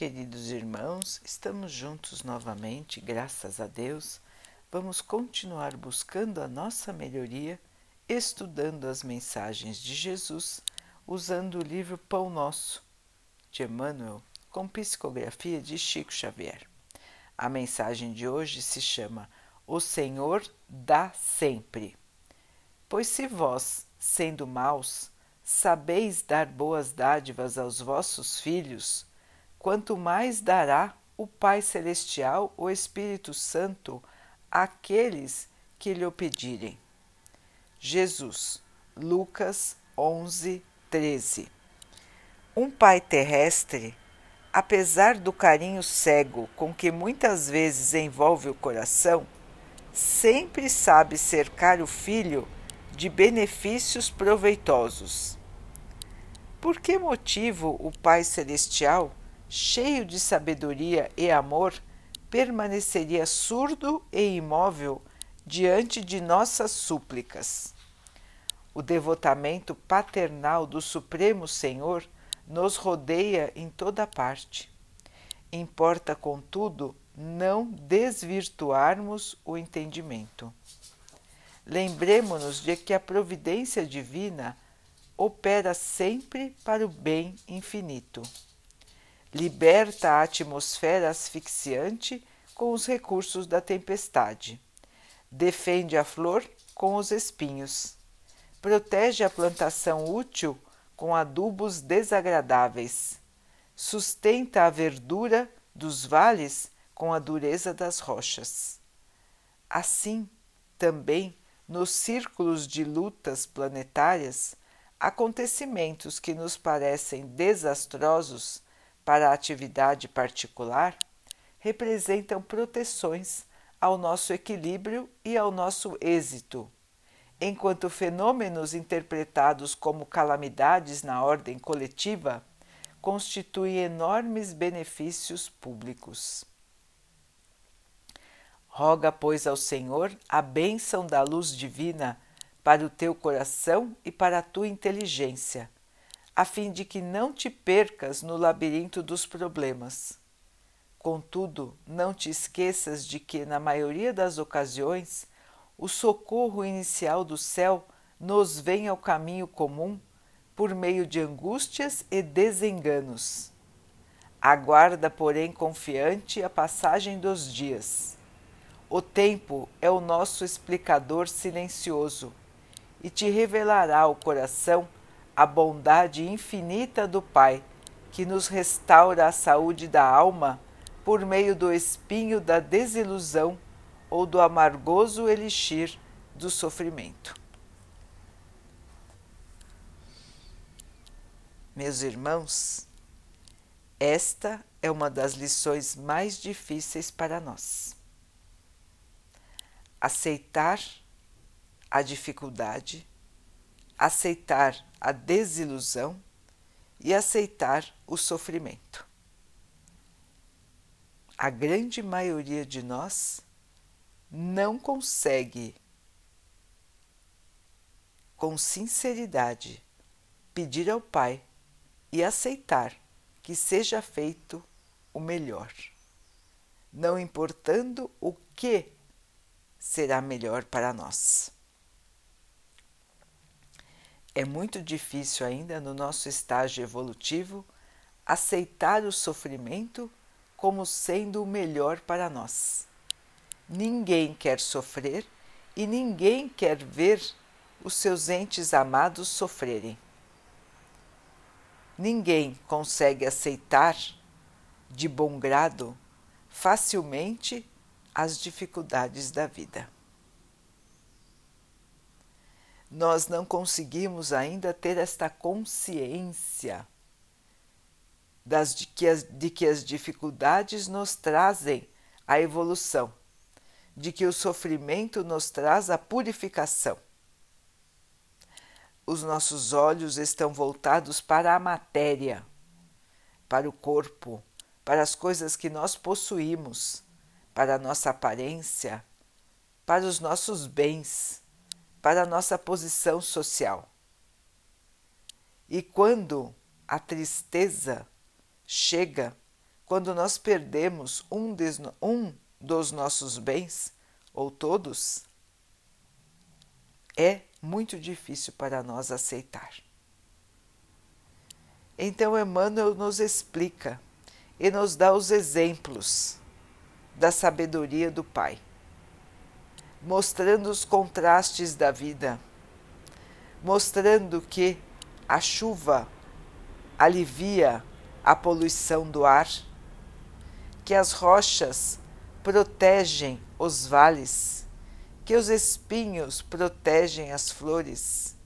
Queridos irmãos, estamos juntos novamente, graças a Deus. Vamos continuar buscando a nossa melhoria, estudando as mensagens de Jesus, usando o livro Pão Nosso, de Emmanuel, com psicografia de Chico Xavier. A mensagem de hoje se chama O Senhor dá sempre. Pois se vós, sendo maus, sabeis dar boas dádivas aos vossos filhos, quanto mais dará o Pai Celestial, o Espírito Santo, àqueles que lhe o pedirem. Jesus, Lucas 11, 13. Um pai terrestre, apesar do carinho cego com que muitas vezes envolve o coração, sempre sabe cercar o filho de benefícios proveitosos. Por que motivo o Pai Celestial cheio de sabedoria e amor, permaneceria surdo e imóvel diante de nossas súplicas. O devotamento paternal do Supremo Senhor nos rodeia em toda parte. Importa, contudo, não desvirtuarmos o entendimento. Lembremos-nos de que a providência divina opera sempre para o bem infinito liberta a atmosfera asfixiante com os recursos da tempestade, defende a flor com os espinhos, protege a plantação útil com adubos desagradáveis, sustenta a verdura dos vales com a dureza das rochas. Assim, também, nos círculos de lutas planetárias, acontecimentos que nos parecem desastrosos para a atividade particular representam proteções ao nosso equilíbrio e ao nosso êxito, enquanto fenômenos interpretados como calamidades na ordem coletiva constituem enormes benefícios públicos. Roga, pois, ao Senhor a bênção da luz divina para o teu coração e para a tua inteligência a fim de que não te percas no labirinto dos problemas. Contudo, não te esqueças de que, na maioria das ocasiões, o socorro inicial do céu nos vem ao caminho comum por meio de angústias e desenganos. Aguarda, porém, confiante a passagem dos dias. O tempo é o nosso explicador silencioso e te revelará o coração a bondade infinita do Pai, que nos restaura a saúde da alma por meio do espinho da desilusão ou do amargoso elixir do sofrimento. Meus irmãos, esta é uma das lições mais difíceis para nós. Aceitar a dificuldade aceitar a desilusão e aceitar o sofrimento. A grande maioria de nós não consegue, com sinceridade, pedir ao Pai e aceitar que seja feito o melhor, não importando o que será melhor para nós. É muito difícil ainda no nosso estágio evolutivo aceitar o sofrimento como sendo o melhor para nós. Ninguém quer sofrer e ninguém quer ver os seus entes amados sofrerem. Ninguém consegue aceitar de bom grado facilmente as dificuldades da vida nós não conseguimos ainda ter esta consciência das, de, que as, de que as dificuldades nos trazem a evolução, de que o sofrimento nos traz a purificação. Os nossos olhos estão voltados para a matéria, para o corpo, para as coisas que nós possuímos, para a nossa aparência, para os nossos bens para a nossa posição social. E quando a tristeza chega quando nós perdemos um, um dos nossos bens, ou todos, é muito difícil para nós aceitar. Então Emmanuel nos explica e nos dá os exemplos da sabedoria do Pai, mostrando os contrastes da vida, mostrando que a chuva alivia a poluição do ar, que as rochas protegem os vales, que os espinhos protegem as flores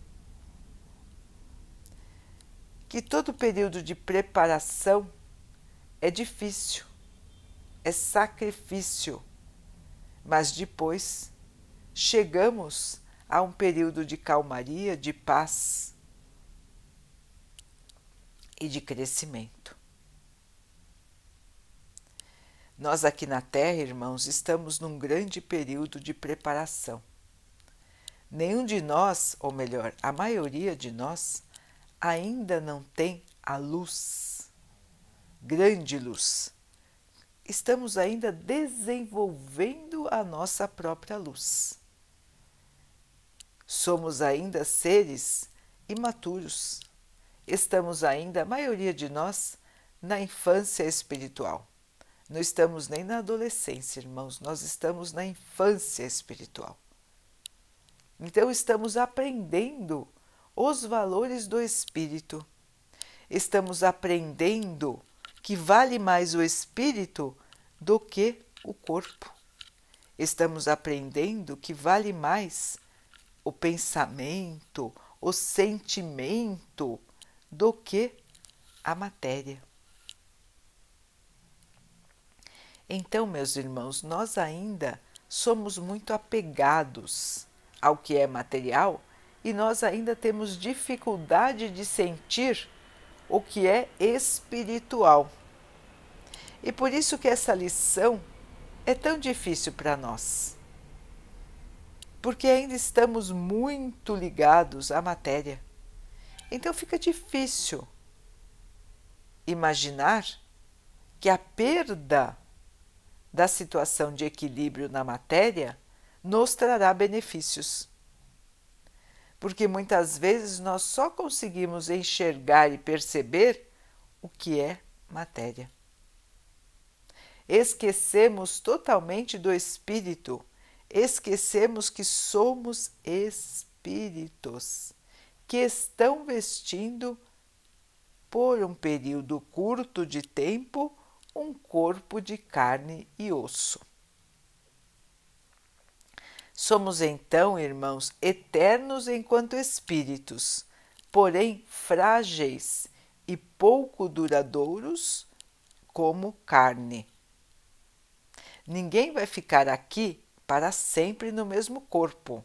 que todo período de preparação é difícil, é sacrifício, mas depois chegamos a um período de calmaria, de paz e de crescimento. Nós aqui na Terra, irmãos, estamos num grande período de preparação. Nenhum de nós, ou melhor, a maioria de nós, ainda não tem a luz, grande luz. Estamos ainda desenvolvendo a nossa própria luz. Somos ainda seres imaturos. Estamos ainda, a maioria de nós, na infância espiritual. Não estamos nem na adolescência, irmãos, nós estamos na infância espiritual. Então, estamos aprendendo os valores do espírito. Estamos aprendendo que vale mais o espírito do que o corpo. Estamos aprendendo que vale mais o pensamento, o sentimento do que a matéria. Então, meus irmãos, nós ainda somos muito apegados ao que é material e nós ainda temos dificuldade de sentir o que é espiritual. E por isso que essa lição é tão difícil para nós. Porque ainda estamos muito ligados à matéria. Então fica difícil imaginar que a perda da situação de equilíbrio na matéria nos trará benefícios porque muitas vezes nós só conseguimos enxergar e perceber o que é matéria. Esquecemos totalmente do espírito, esquecemos que somos espíritos que estão vestindo por um período curto de tempo um corpo de carne e osso. Somos então, irmãos, eternos enquanto espíritos, porém frágeis e pouco duradouros como carne. Ninguém vai ficar aqui para sempre no mesmo corpo.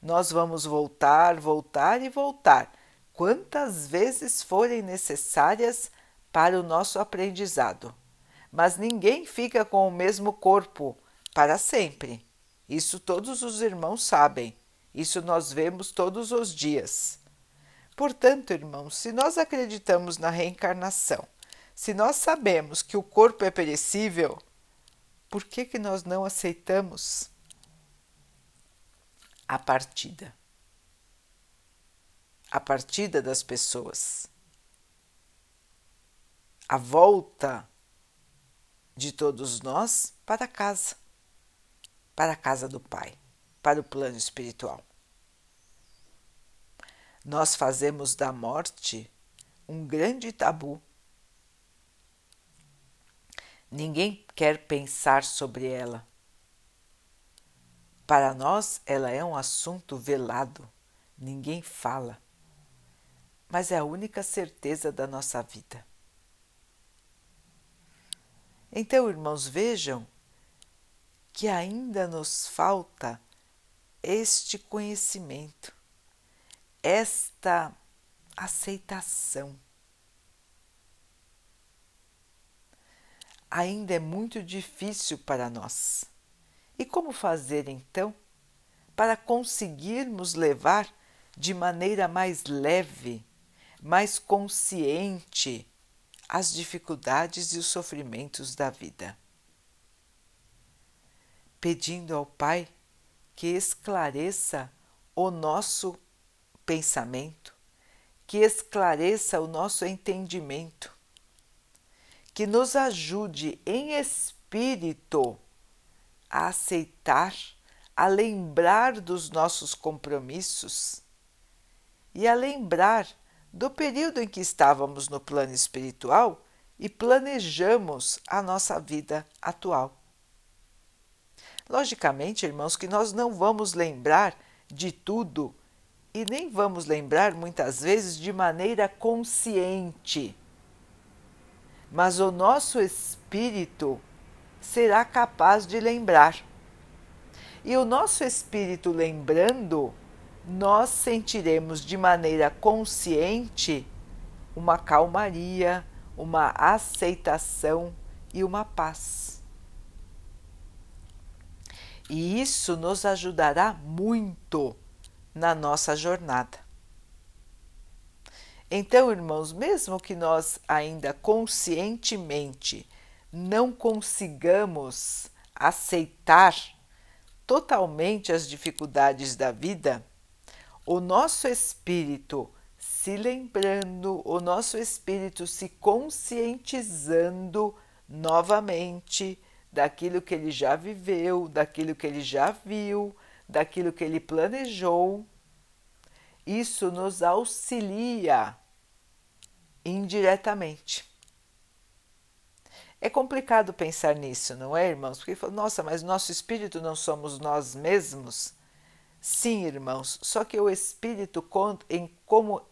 Nós vamos voltar, voltar e voltar, quantas vezes forem necessárias para o nosso aprendizado. Mas ninguém fica com o mesmo corpo para sempre. Isso todos os irmãos sabem, isso nós vemos todos os dias. Portanto, irmãos, se nós acreditamos na reencarnação, se nós sabemos que o corpo é perecível, por que, que nós não aceitamos a partida? A partida das pessoas, a volta de todos nós para casa para a casa do Pai, para o plano espiritual. Nós fazemos da morte um grande tabu. Ninguém quer pensar sobre ela. Para nós, ela é um assunto velado, ninguém fala, mas é a única certeza da nossa vida. Então, irmãos, vejam que ainda nos falta este conhecimento, esta aceitação. Ainda é muito difícil para nós. E como fazer então para conseguirmos levar de maneira mais leve, mais consciente as dificuldades e os sofrimentos da vida. Pedindo ao Pai que esclareça o nosso pensamento, que esclareça o nosso entendimento, que nos ajude em espírito a aceitar, a lembrar dos nossos compromissos e a lembrar do período em que estávamos no plano espiritual e planejamos a nossa vida atual. Logicamente, irmãos, que nós não vamos lembrar de tudo e nem vamos lembrar muitas vezes de maneira consciente. Mas o nosso espírito será capaz de lembrar. E o nosso espírito lembrando, nós sentiremos de maneira consciente uma calmaria, uma aceitação e uma paz. E isso nos ajudará muito na nossa jornada. Então, irmãos, mesmo que nós ainda conscientemente não consigamos aceitar totalmente as dificuldades da vida, o nosso espírito se lembrando, o nosso espírito se conscientizando novamente daquilo que ele já viveu, daquilo que ele já viu, daquilo que ele planejou. Isso nos auxilia indiretamente. É complicado pensar nisso, não é, irmãos? Porque, nossa, mas nosso espírito não somos nós mesmos? Sim, irmãos, só que o espírito, em como,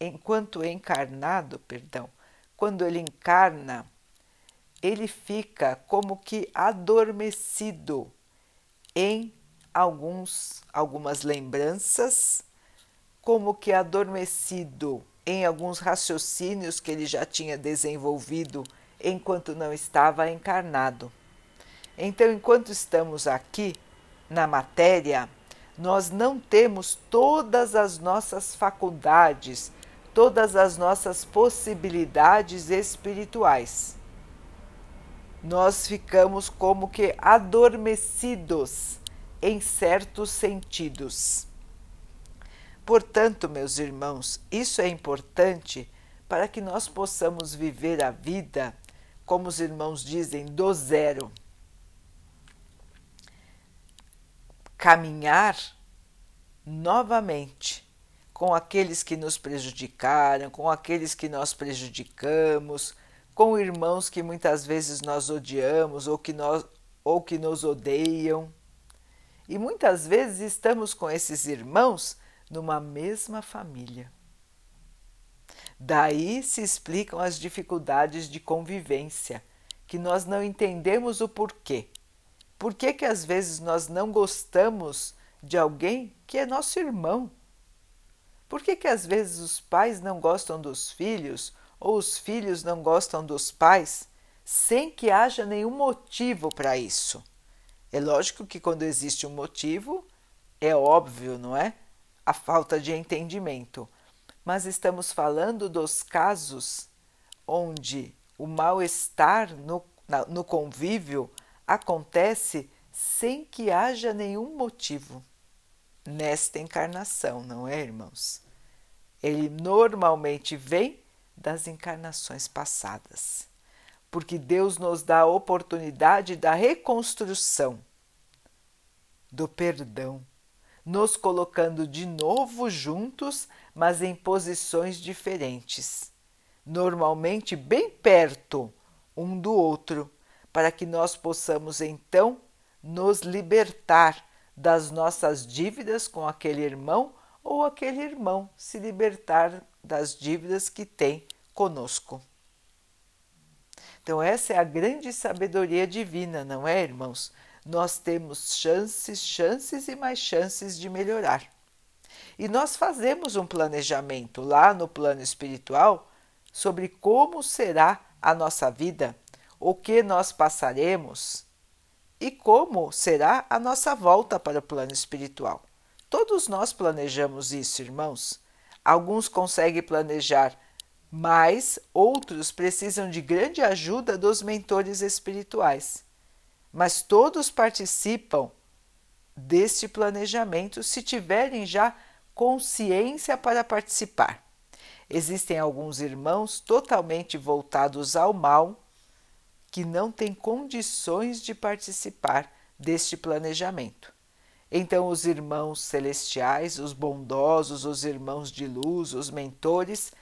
enquanto encarnado, perdão, quando ele encarna, ele fica como que adormecido em alguns, algumas lembranças, como que adormecido em alguns raciocínios que ele já tinha desenvolvido enquanto não estava encarnado. Então, enquanto estamos aqui na matéria, nós não temos todas as nossas faculdades, todas as nossas possibilidades espirituais. Nós ficamos como que adormecidos em certos sentidos. Portanto, meus irmãos, isso é importante para que nós possamos viver a vida como os irmãos dizem, do zero. Caminhar novamente com aqueles que nos prejudicaram, com aqueles que nós prejudicamos, com irmãos que muitas vezes nós odiamos ou que, nós, ou que nos odeiam. E muitas vezes estamos com esses irmãos numa mesma família. Daí se explicam as dificuldades de convivência, que nós não entendemos o porquê. Por que, que às vezes nós não gostamos de alguém que é nosso irmão? Por que, que às vezes os pais não gostam dos filhos ou os filhos não gostam dos pais sem que haja nenhum motivo para isso? É lógico que quando existe um motivo, é óbvio, não é? A falta de entendimento. Mas estamos falando dos casos onde o mal-estar no, no convívio acontece sem que haja nenhum motivo. Nesta encarnação, não é, irmãos? Ele normalmente vem das encarnações passadas, porque Deus nos dá a oportunidade da reconstrução, do perdão, nos colocando de novo juntos mas em posições diferentes, normalmente bem perto um do outro, para que nós possamos então nos libertar das nossas dívidas com aquele irmão ou aquele irmão se libertar das dívidas que tem conosco. Então, essa é a grande sabedoria divina, não é, irmãos? Nós temos chances, chances e mais chances de melhorar. E nós fazemos um planejamento lá no plano espiritual sobre como será a nossa vida, o que nós passaremos e como será a nossa volta para o plano espiritual. Todos nós planejamos isso, irmãos. Alguns conseguem planejar mas outros precisam de grande ajuda dos mentores espirituais. Mas todos participam deste planejamento se tiverem já consciência para participar. Existem alguns irmãos totalmente voltados ao mal que não têm condições de participar deste planejamento. Então, os irmãos celestiais, os bondosos, os irmãos de luz, os mentores,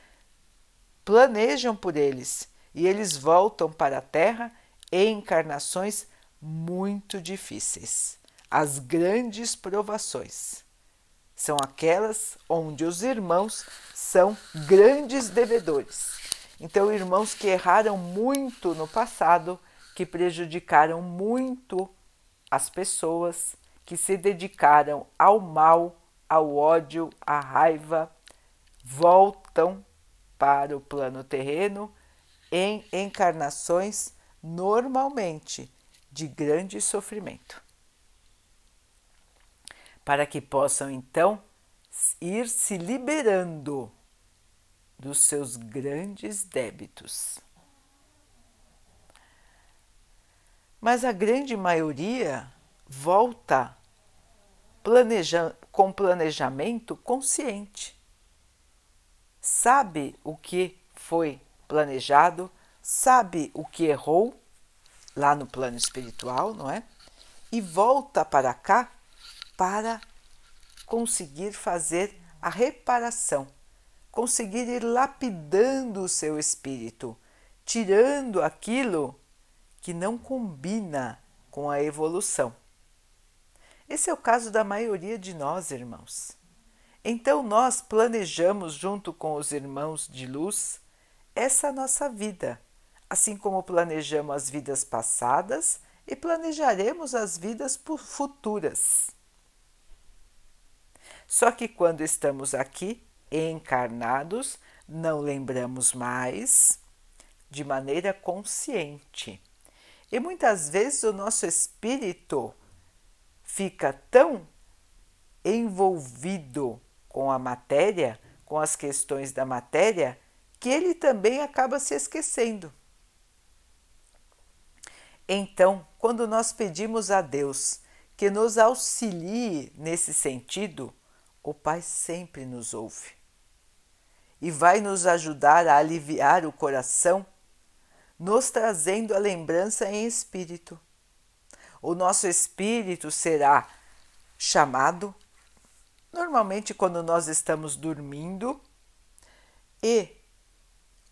planejam por eles e eles voltam para a Terra em encarnações muito difíceis. As grandes provações são aquelas onde os irmãos são grandes devedores. Então, irmãos que erraram muito no passado, que prejudicaram muito as pessoas, que se dedicaram ao mal, ao ódio, à raiva, voltam para o plano terreno em encarnações normalmente de grande sofrimento. Para que possam então ir se liberando dos seus grandes débitos. Mas a grande maioria volta planeja com planejamento consciente sabe o que foi planejado, sabe o que errou lá no plano espiritual, não é? E volta para cá para conseguir fazer a reparação, conseguir ir lapidando o seu espírito, tirando aquilo que não combina com a evolução. Esse é o caso da maioria de nós, irmãos. Então nós planejamos, junto com os irmãos de luz, essa nossa vida, assim como planejamos as vidas passadas e planejaremos as vidas futuras. Só que quando estamos aqui encarnados, não lembramos mais de maneira consciente. E muitas vezes o nosso espírito fica tão envolvido com a matéria, com as questões da matéria, que ele também acaba se esquecendo. Então, quando nós pedimos a Deus que nos auxilie nesse sentido, o Pai sempre nos ouve e vai nos ajudar a aliviar o coração, nos trazendo a lembrança em espírito. O nosso espírito será chamado normalmente quando nós estamos dormindo, e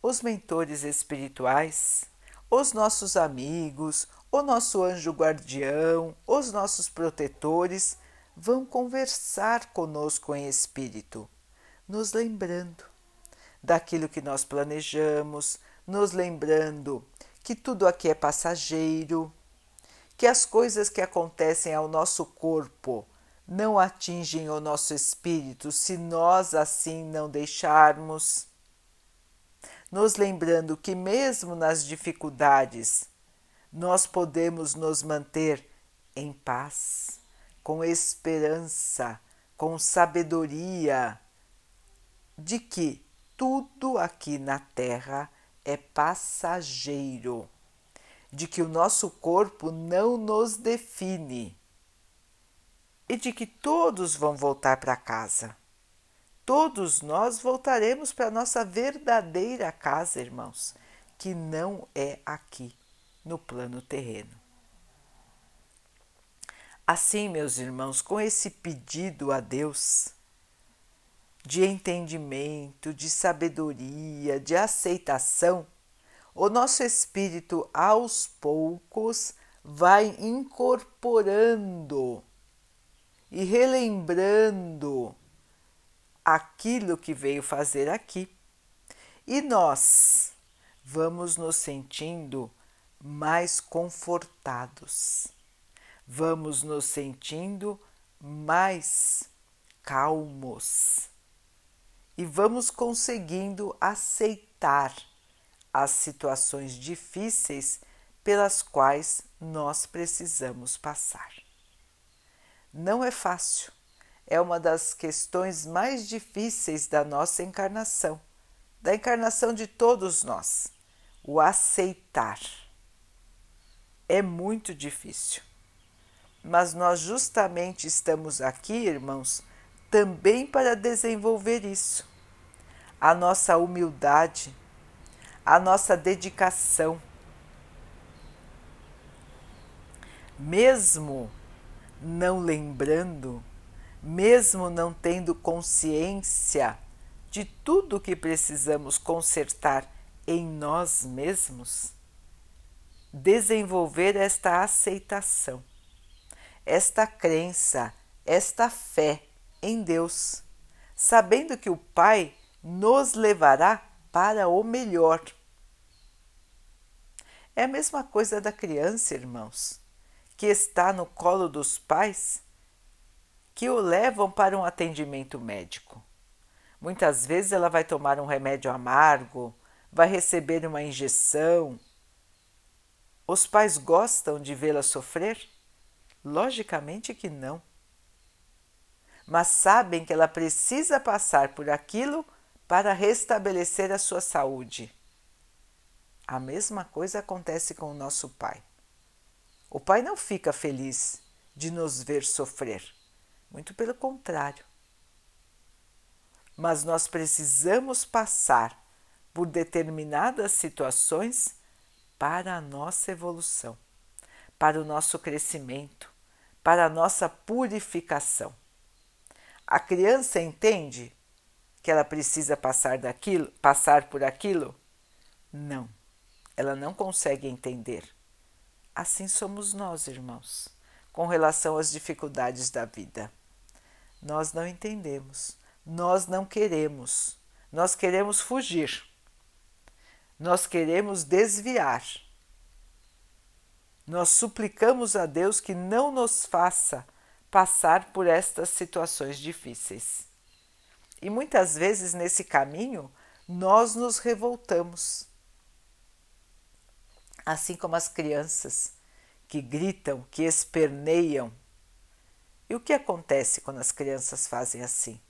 os mentores espirituais, os nossos amigos, o nosso anjo guardião, os nossos protetores vão conversar conosco em espírito, nos lembrando daquilo que nós planejamos, nos lembrando que tudo aqui é passageiro, que as coisas que acontecem ao nosso corpo não atingem o nosso espírito se nós assim não deixarmos. Nos lembrando que, mesmo nas dificuldades, nós podemos nos manter em paz, com esperança, com sabedoria, de que tudo aqui na Terra é passageiro, de que o nosso corpo não nos define e de que todos vão voltar para casa. Todos nós voltaremos para nossa verdadeira casa, irmãos, que não é aqui no plano terreno. Assim, meus irmãos, com esse pedido a Deus de entendimento, de sabedoria, de aceitação, o nosso espírito aos poucos vai incorporando e relembrando aquilo que veio fazer aqui. E nós vamos nos sentindo mais confortados, vamos nos sentindo mais calmos e vamos conseguindo aceitar as situações difíceis pelas quais nós precisamos passar. Não é fácil. É uma das questões mais difíceis da nossa encarnação, da encarnação de todos nós, o aceitar. É muito difícil. Mas nós justamente estamos aqui, irmãos, também para desenvolver isso. A nossa humildade, a nossa dedicação. Mesmo não lembrando, mesmo não tendo consciência de tudo que precisamos consertar em nós mesmos, desenvolver esta aceitação, esta crença, esta fé em Deus, sabendo que o Pai nos levará para o melhor. É a mesma coisa da criança, irmãos, que está no colo dos pais que o levam para um atendimento médico. Muitas vezes ela vai tomar um remédio amargo, vai receber uma injeção. Os pais gostam de vê-la sofrer? Logicamente que não. Mas sabem que ela precisa passar por aquilo para restabelecer a sua saúde. A mesma coisa acontece com o nosso pai. O pai não fica feliz de nos ver sofrer, muito pelo contrário mas nós precisamos passar por determinadas situações para a nossa evolução, para o nosso crescimento, para a nossa purificação. A criança entende que ela precisa passar daquilo, passar por aquilo? Não. Ela não consegue entender. Assim somos nós, irmãos, com relação às dificuldades da vida. Nós não entendemos nós não queremos. Nós queremos fugir. Nós queremos desviar. Nós suplicamos a Deus que não nos faça passar por estas situações difíceis. E muitas vezes nesse caminho nós nos revoltamos. Assim como as crianças que gritam, que esperneiam. E o que acontece quando as crianças fazem assim?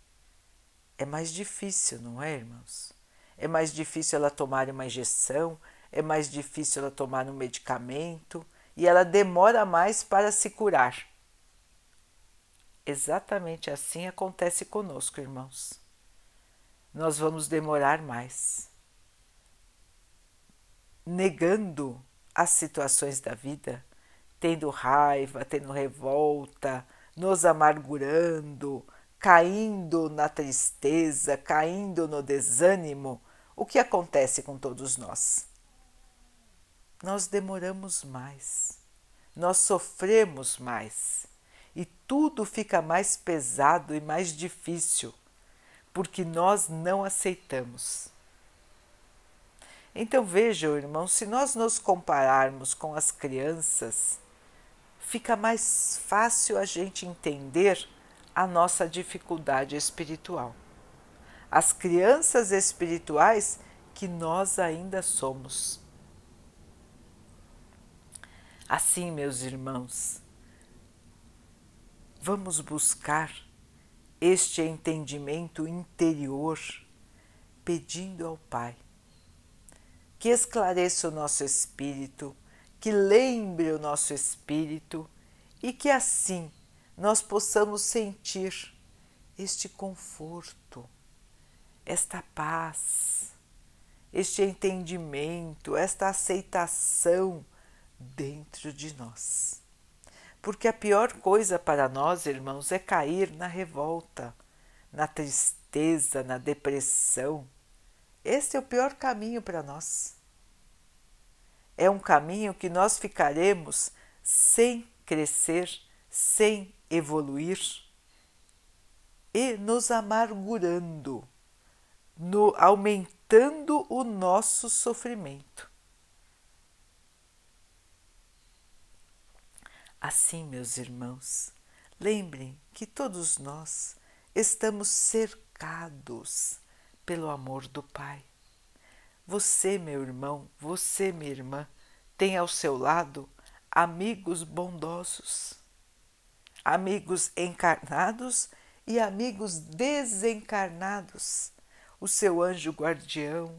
é mais difícil, não é, irmãos? É mais difícil ela tomar uma injeção, é mais difícil ela tomar um medicamento e ela demora mais para se curar. Exatamente assim acontece conosco, irmãos. Nós vamos demorar mais. Negando as situações da vida, tendo raiva, tendo revolta, nos amargurando, caindo na tristeza, caindo no desânimo, o que acontece com todos nós? Nós demoramos mais, nós sofremos mais e tudo fica mais pesado e mais difícil porque nós não aceitamos. Então vejam, irmão, se nós nos compararmos com as crianças, fica mais fácil a gente entender a nossa dificuldade espiritual. As crianças espirituais que nós ainda somos. Assim, meus irmãos, vamos buscar este entendimento interior, pedindo ao Pai que esclareça o nosso espírito, que lembre o nosso espírito e que assim nós possamos sentir este conforto, esta paz, este entendimento, esta aceitação dentro de nós. Porque a pior coisa para nós, irmãos, é cair na revolta, na tristeza, na depressão. Este é o pior caminho para nós. É um caminho que nós ficaremos sem crescer, sem evoluir e nos amargurando, no, aumentando o nosso sofrimento. Assim, meus irmãos, lembrem que todos nós estamos cercados pelo amor do Pai. Você, meu irmão, você, minha irmã, tem ao seu lado amigos bondosos amigos encarnados e amigos desencarnados, o seu anjo guardião,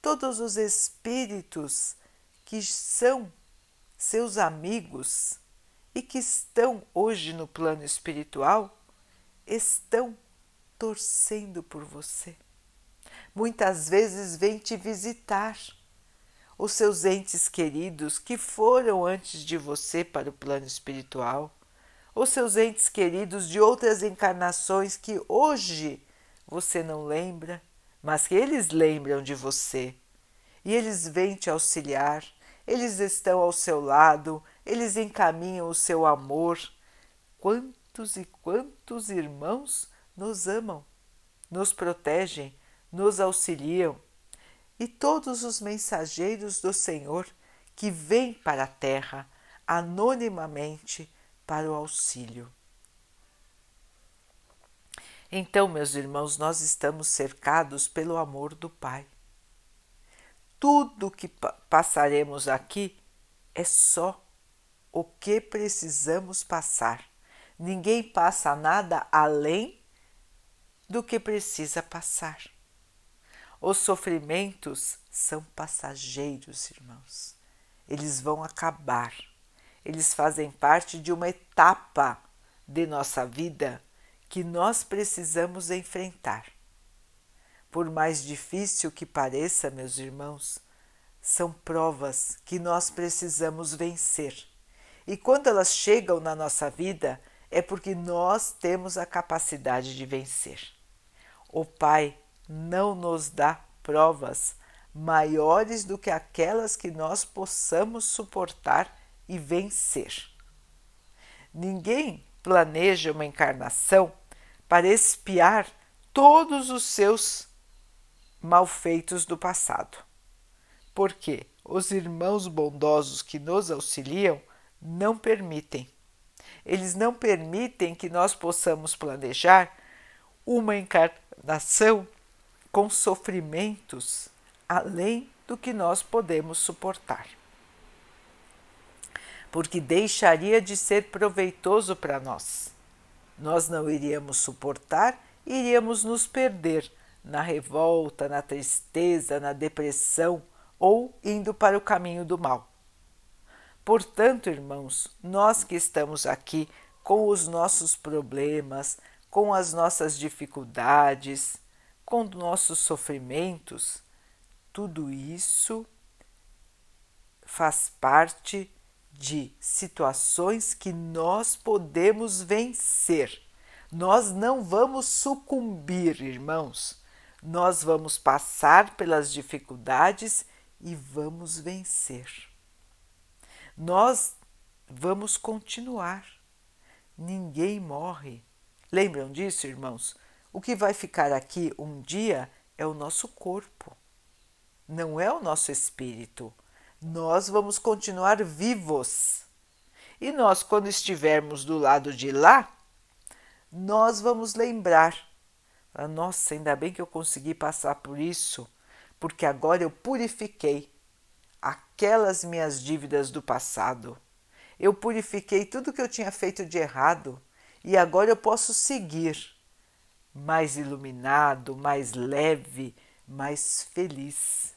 todos os espíritos que são seus amigos e que estão hoje no plano espiritual, estão torcendo por você. Muitas vezes vêm te visitar os seus entes queridos que foram antes de você para o plano espiritual, os seus entes queridos de outras encarnações que hoje você não lembra, mas que eles lembram de você. E eles vêm te auxiliar, eles estão ao seu lado, eles encaminham o seu amor. Quantos e quantos irmãos nos amam, nos protegem, nos auxiliam e todos os mensageiros do Senhor que vêm para a terra anonimamente para o auxílio. Então, meus irmãos, nós estamos cercados pelo amor do Pai. Tudo que passaremos aqui é só o que precisamos passar. Ninguém passa nada além do que precisa passar. Os sofrimentos são passageiros, irmãos. Eles vão acabar. Eles fazem parte de uma etapa de nossa vida que nós precisamos enfrentar. Por mais difícil que pareça, meus irmãos, são provas que nós precisamos vencer. E quando elas chegam na nossa vida, é porque nós temos a capacidade de vencer. O Pai não nos dá provas maiores do que aquelas que nós possamos suportar e vencer. Ninguém planeja uma encarnação para espiar todos os seus malfeitos do passado. Porque os irmãos bondosos que nos auxiliam não permitem. Eles não permitem que nós possamos planejar uma encarnação com sofrimentos além do que nós podemos suportar. Porque deixaria de ser proveitoso para nós. Nós não iríamos suportar, iríamos nos perder na revolta, na tristeza, na depressão ou indo para o caminho do mal. Portanto, irmãos, nós que estamos aqui com os nossos problemas, com as nossas dificuldades, com nossos sofrimentos, tudo isso faz parte de situações que nós podemos vencer. Nós não vamos sucumbir, irmãos. Nós vamos passar pelas dificuldades e vamos vencer. Nós vamos continuar. Ninguém morre. Lembram disso, irmãos? O que vai ficar aqui um dia é o nosso corpo, não é o nosso espírito. Nós vamos continuar vivos. E nós, quando estivermos do lado de lá, nós vamos lembrar: ah, nossa, ainda bem que eu consegui passar por isso, porque agora eu purifiquei aquelas minhas dívidas do passado. Eu purifiquei tudo que eu tinha feito de errado e agora eu posso seguir mais iluminado, mais leve, mais feliz.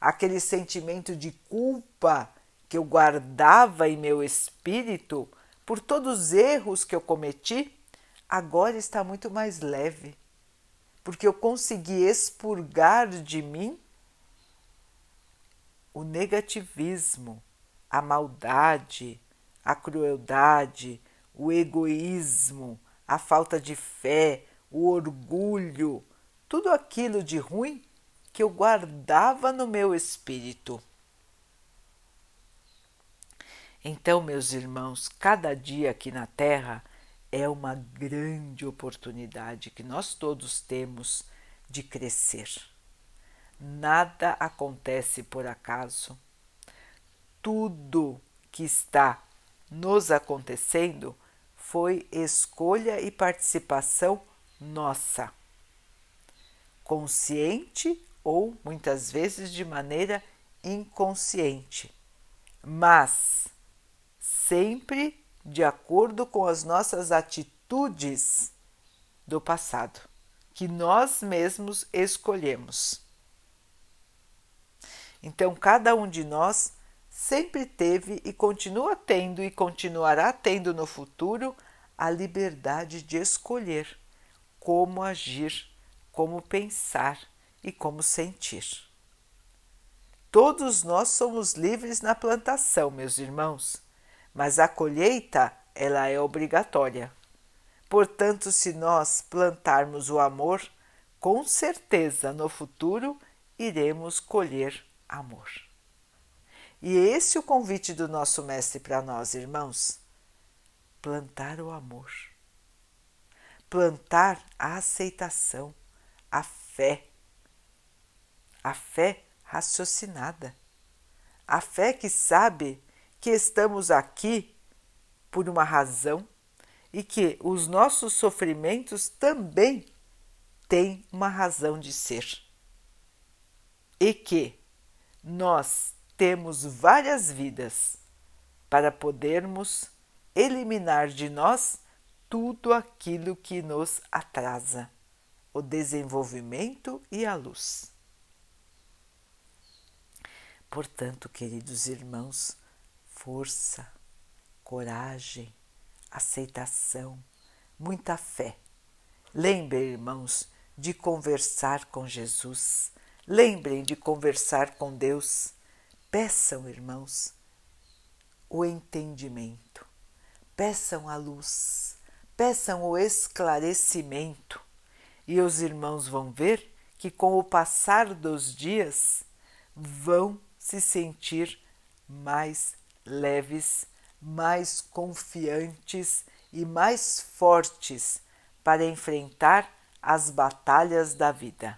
Aquele sentimento de culpa que eu guardava em meu espírito por todos os erros que eu cometi, agora está muito mais leve, porque eu consegui expurgar de mim o negativismo, a maldade, a crueldade, o egoísmo, a falta de fé, o orgulho, tudo aquilo de ruim que eu guardava no meu espírito. Então, meus irmãos, cada dia aqui na Terra é uma grande oportunidade que nós todos temos de crescer. Nada acontece por acaso. Tudo que está nos acontecendo foi escolha e participação nossa, consciente ou muitas vezes de maneira inconsciente, mas sempre de acordo com as nossas atitudes do passado, que nós mesmos escolhemos. Então, cada um de nós sempre teve e continua tendo e continuará tendo no futuro a liberdade de escolher como agir, como pensar e como sentir. Todos nós somos livres na plantação, meus irmãos, mas a colheita ela é obrigatória. Portanto, se nós plantarmos o amor, com certeza no futuro iremos colher amor. E esse é o convite do nosso Mestre para nós, irmãos: plantar o amor, plantar a aceitação, a fé, a fé raciocinada, a fé que sabe que estamos aqui por uma razão e que os nossos sofrimentos também têm uma razão de ser. E que nós temos várias vidas para podermos eliminar de nós tudo aquilo que nos atrasa, o desenvolvimento e a luz. Portanto, queridos irmãos, força, coragem, aceitação, muita fé. Lembrem, irmãos, de conversar com Jesus. Lembrem de conversar com Deus. Peçam, irmãos, o entendimento. Peçam a luz. Peçam o esclarecimento. E os irmãos vão ver que, com o passar dos dias, vão se sentir mais leves, mais confiantes e mais fortes para enfrentar as batalhas da vida.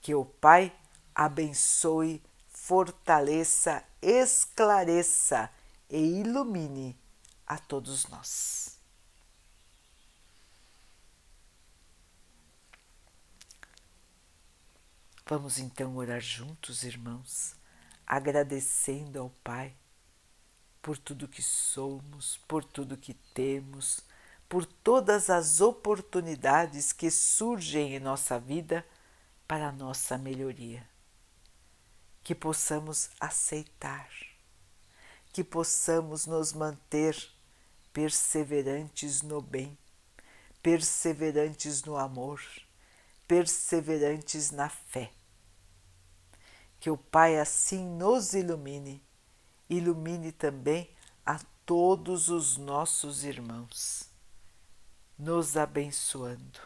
Que o Pai abençoe, fortaleça, esclareça e ilumine a todos nós. Vamos então orar juntos, irmãos, agradecendo ao Pai por tudo que somos, por tudo que temos, por todas as oportunidades que surgem em nossa vida para a nossa melhoria. Que possamos aceitar, que possamos nos manter perseverantes no bem, perseverantes no amor, perseverantes na fé. Que o Pai assim nos ilumine ilumine também a todos os nossos irmãos, nos abençoando.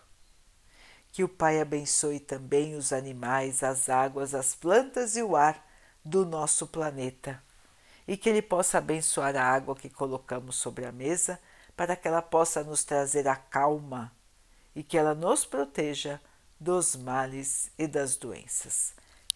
Que o Pai abençoe também os animais, as águas, as plantas e o ar do nosso planeta, e que Ele possa abençoar a água que colocamos sobre a mesa para que ela possa nos trazer a calma e que ela nos proteja dos males e das doenças.